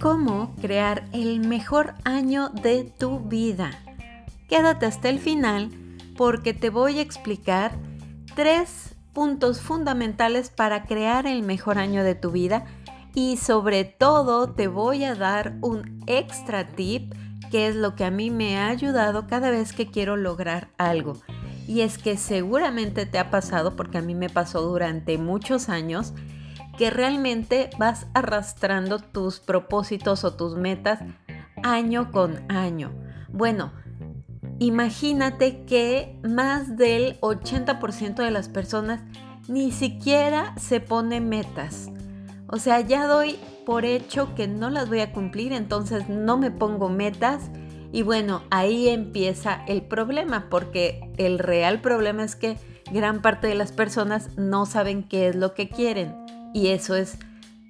¿Cómo crear el mejor año de tu vida? Quédate hasta el final porque te voy a explicar tres puntos fundamentales para crear el mejor año de tu vida y sobre todo te voy a dar un extra tip que es lo que a mí me ha ayudado cada vez que quiero lograr algo. Y es que seguramente te ha pasado, porque a mí me pasó durante muchos años, que realmente vas arrastrando tus propósitos o tus metas año con año. Bueno, imagínate que más del 80% de las personas ni siquiera se pone metas. O sea, ya doy por hecho que no las voy a cumplir, entonces no me pongo metas. Y bueno, ahí empieza el problema, porque el real problema es que gran parte de las personas no saben qué es lo que quieren. Y eso es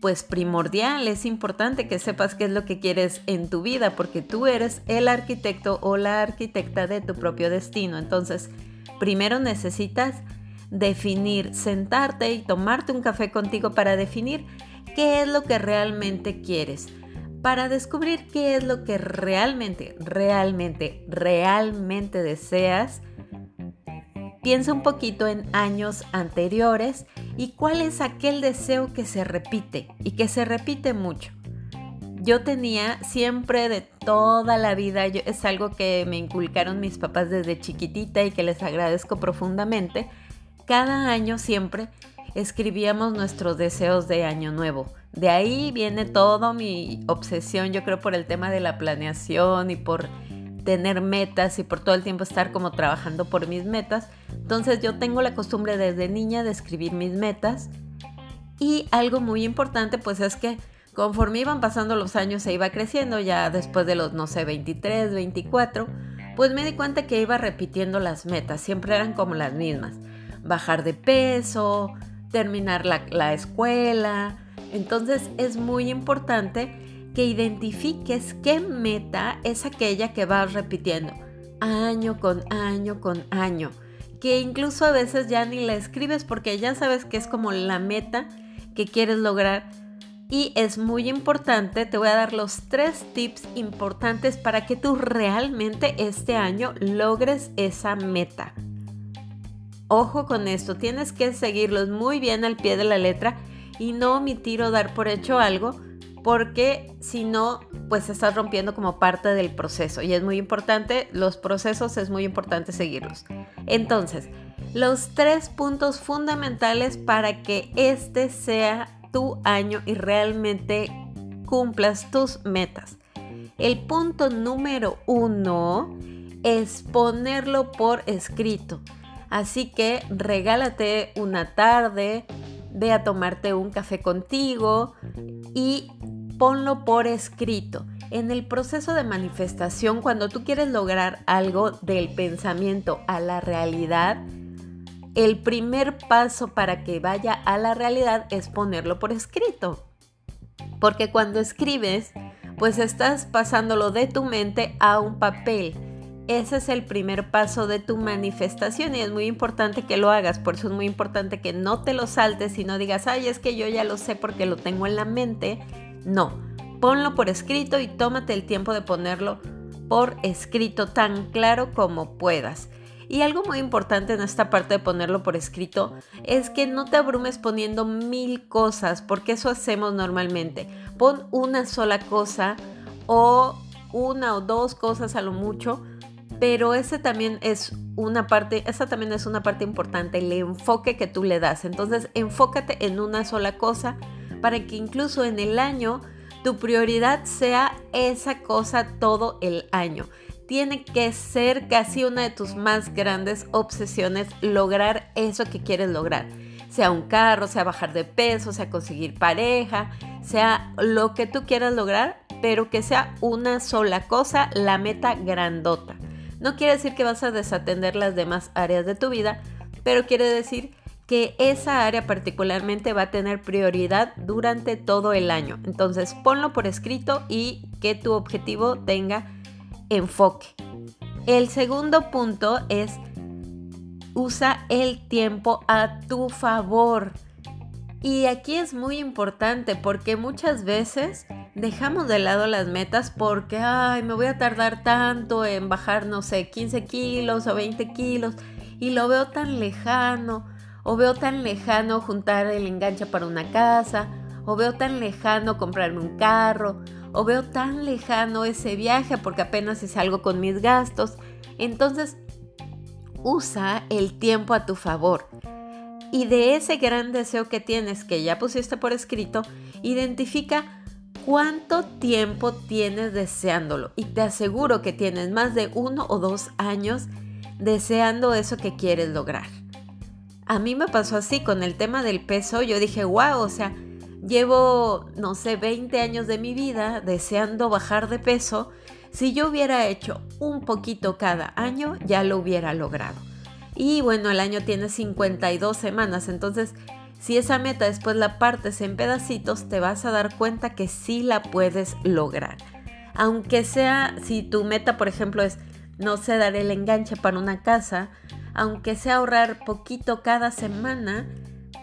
pues primordial, es importante que sepas qué es lo que quieres en tu vida, porque tú eres el arquitecto o la arquitecta de tu propio destino. Entonces, primero necesitas definir, sentarte y tomarte un café contigo para definir qué es lo que realmente quieres. Para descubrir qué es lo que realmente, realmente, realmente deseas, piensa un poquito en años anteriores y cuál es aquel deseo que se repite y que se repite mucho. Yo tenía siempre de toda la vida, es algo que me inculcaron mis papás desde chiquitita y que les agradezco profundamente. Cada año siempre escribíamos nuestros deseos de año nuevo. De ahí viene toda mi obsesión, yo creo, por el tema de la planeación y por tener metas y por todo el tiempo estar como trabajando por mis metas. Entonces yo tengo la costumbre desde niña de escribir mis metas y algo muy importante pues es que conforme iban pasando los años se iba creciendo, ya después de los, no sé, 23, 24, pues me di cuenta que iba repitiendo las metas, siempre eran como las mismas. Bajar de peso, terminar la, la escuela. Entonces es muy importante que identifiques qué meta es aquella que vas repitiendo año con año con año, que incluso a veces ya ni la escribes porque ya sabes que es como la meta que quieres lograr. Y es muy importante, te voy a dar los tres tips importantes para que tú realmente este año logres esa meta. Ojo con esto, tienes que seguirlos muy bien al pie de la letra y no omitir o dar por hecho algo porque si no, pues estás rompiendo como parte del proceso y es muy importante, los procesos es muy importante seguirlos. Entonces, los tres puntos fundamentales para que este sea tu año y realmente cumplas tus metas. El punto número uno es ponerlo por escrito. Así que regálate una tarde, ve a tomarte un café contigo y ponlo por escrito. En el proceso de manifestación, cuando tú quieres lograr algo del pensamiento a la realidad, el primer paso para que vaya a la realidad es ponerlo por escrito. Porque cuando escribes, pues estás pasándolo de tu mente a un papel. Ese es el primer paso de tu manifestación y es muy importante que lo hagas. Por eso es muy importante que no te lo saltes y no digas, ay, es que yo ya lo sé porque lo tengo en la mente no, ponlo por escrito y tómate el tiempo de ponerlo por escrito tan claro como puedas. Y algo muy importante en esta parte de ponerlo por escrito es que no te abrumes poniendo mil cosas, porque eso hacemos normalmente. Pon una sola cosa o una o dos cosas a lo mucho, pero ese también es una parte, esa también es una parte importante, el enfoque que tú le das. Entonces, enfócate en una sola cosa para que incluso en el año tu prioridad sea esa cosa todo el año. Tiene que ser casi una de tus más grandes obsesiones lograr eso que quieres lograr. Sea un carro, sea bajar de peso, sea conseguir pareja, sea lo que tú quieras lograr, pero que sea una sola cosa, la meta grandota. No quiere decir que vas a desatender las demás áreas de tu vida, pero quiere decir que esa área particularmente va a tener prioridad durante todo el año. Entonces ponlo por escrito y que tu objetivo tenga enfoque. El segundo punto es usa el tiempo a tu favor. Y aquí es muy importante porque muchas veces dejamos de lado las metas porque, ay, me voy a tardar tanto en bajar, no sé, 15 kilos o 20 kilos y lo veo tan lejano o veo tan lejano juntar el enganche para una casa o veo tan lejano comprarme un carro o veo tan lejano ese viaje porque apenas es algo con mis gastos. Entonces, usa el tiempo a tu favor y de ese gran deseo que tienes, que ya pusiste por escrito, identifica cuánto tiempo tienes deseándolo. Y te aseguro que tienes más de uno o dos años deseando eso que quieres lograr. A mí me pasó así con el tema del peso. Yo dije, wow, o sea, llevo, no sé, 20 años de mi vida deseando bajar de peso. Si yo hubiera hecho un poquito cada año, ya lo hubiera logrado. Y bueno, el año tiene 52 semanas, entonces si esa meta después la partes en pedacitos, te vas a dar cuenta que sí la puedes lograr. Aunque sea, si tu meta, por ejemplo, es, no sé, dar el enganche para una casa, aunque sea ahorrar poquito cada semana,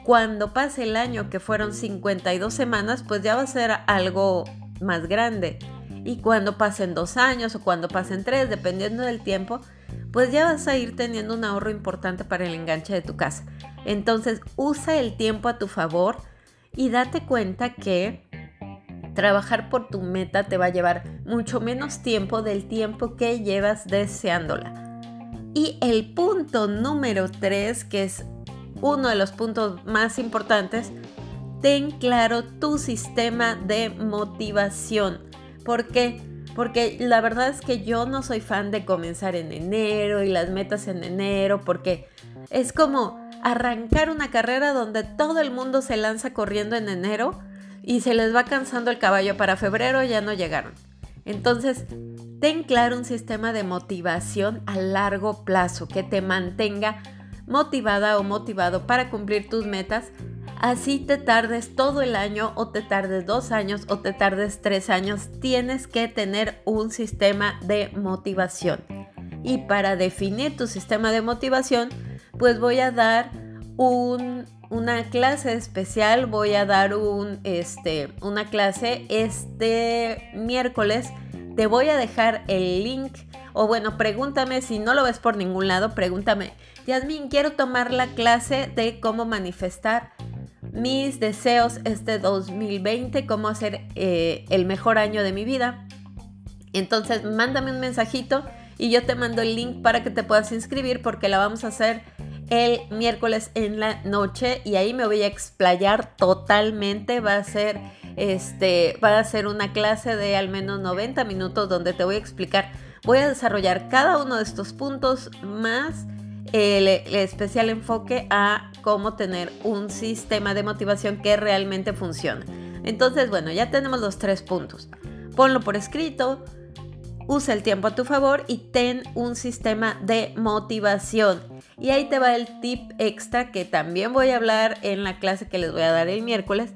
cuando pase el año, que fueron 52 semanas, pues ya va a ser algo más grande. Y cuando pasen dos años o cuando pasen tres, dependiendo del tiempo, pues ya vas a ir teniendo un ahorro importante para el enganche de tu casa. Entonces usa el tiempo a tu favor y date cuenta que trabajar por tu meta te va a llevar mucho menos tiempo del tiempo que llevas deseándola. Y el punto número 3, que es uno de los puntos más importantes, ten claro tu sistema de motivación. ¿Por qué? Porque la verdad es que yo no soy fan de comenzar en enero y las metas en enero, porque es como arrancar una carrera donde todo el mundo se lanza corriendo en enero y se les va cansando el caballo para febrero ya no llegaron. Entonces, ten claro un sistema de motivación a largo plazo que te mantenga motivada o motivado para cumplir tus metas Así te tardes todo el año o te tardes dos años o te tardes tres años, tienes que tener un sistema de motivación. Y para definir tu sistema de motivación, pues voy a dar una clase especial, voy a dar un, este, una clase este miércoles. Te voy a dejar el link o bueno, pregúntame si no lo ves por ningún lado, pregúntame, Yasmin, quiero tomar la clase de cómo manifestar mis deseos este 2020, cómo hacer eh, el mejor año de mi vida. Entonces, mándame un mensajito y yo te mando el link para que te puedas inscribir porque la vamos a hacer el miércoles en la noche y ahí me voy a explayar totalmente. Va a ser este, va a ser una clase de al menos 90 minutos donde te voy a explicar. Voy a desarrollar cada uno de estos puntos más el, especial enfoque a cómo tener un sistema de motivación que realmente funcione. Entonces, bueno, ya tenemos los tres puntos. Ponlo por escrito, usa el tiempo a tu favor y ten un sistema de motivación. Y ahí te va el tip extra que también voy a hablar en la clase que les voy a dar el miércoles.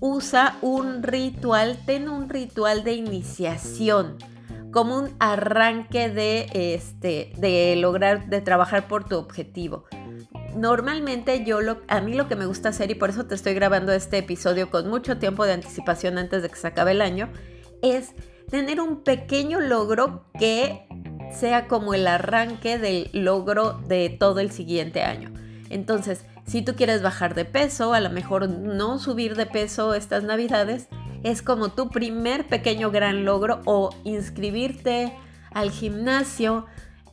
Usa un ritual, ten un ritual de iniciación como un arranque de, este, de lograr, de trabajar por tu objetivo. Normalmente yo lo, a mí lo que me gusta hacer, y por eso te estoy grabando este episodio con mucho tiempo de anticipación antes de que se acabe el año, es tener un pequeño logro que sea como el arranque del logro de todo el siguiente año. Entonces, si tú quieres bajar de peso, a lo mejor no subir de peso estas navidades, es como tu primer pequeño gran logro o inscribirte al gimnasio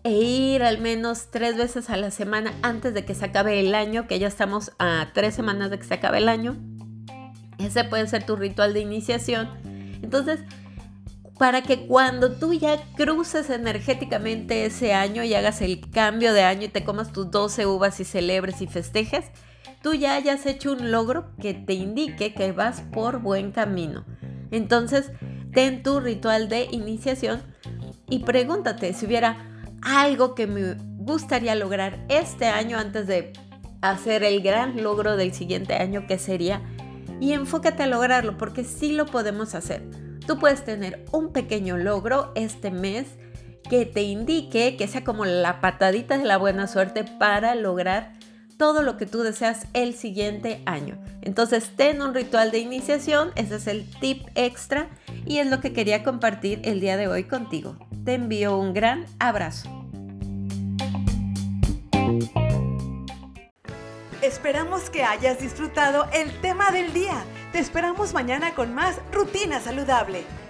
e ir al menos tres veces a la semana antes de que se acabe el año, que ya estamos a tres semanas de que se acabe el año. Ese puede ser tu ritual de iniciación. Entonces, para que cuando tú ya cruces energéticamente ese año y hagas el cambio de año y te comas tus 12 uvas y celebres y festejes, tú ya hayas hecho un logro que te indique que vas por buen camino. Entonces, ten tu ritual de iniciación y pregúntate si hubiera algo que me gustaría lograr este año antes de hacer el gran logro del siguiente año que sería y enfócate a lograrlo porque sí lo podemos hacer. Tú puedes tener un pequeño logro este mes que te indique que sea como la patadita de la buena suerte para lograr todo lo que tú deseas el siguiente año. Entonces, ten un ritual de iniciación, ese es el tip extra y es lo que quería compartir el día de hoy contigo. Te envío un gran abrazo. Esperamos que hayas disfrutado el tema del día. Te esperamos mañana con más Rutina Saludable.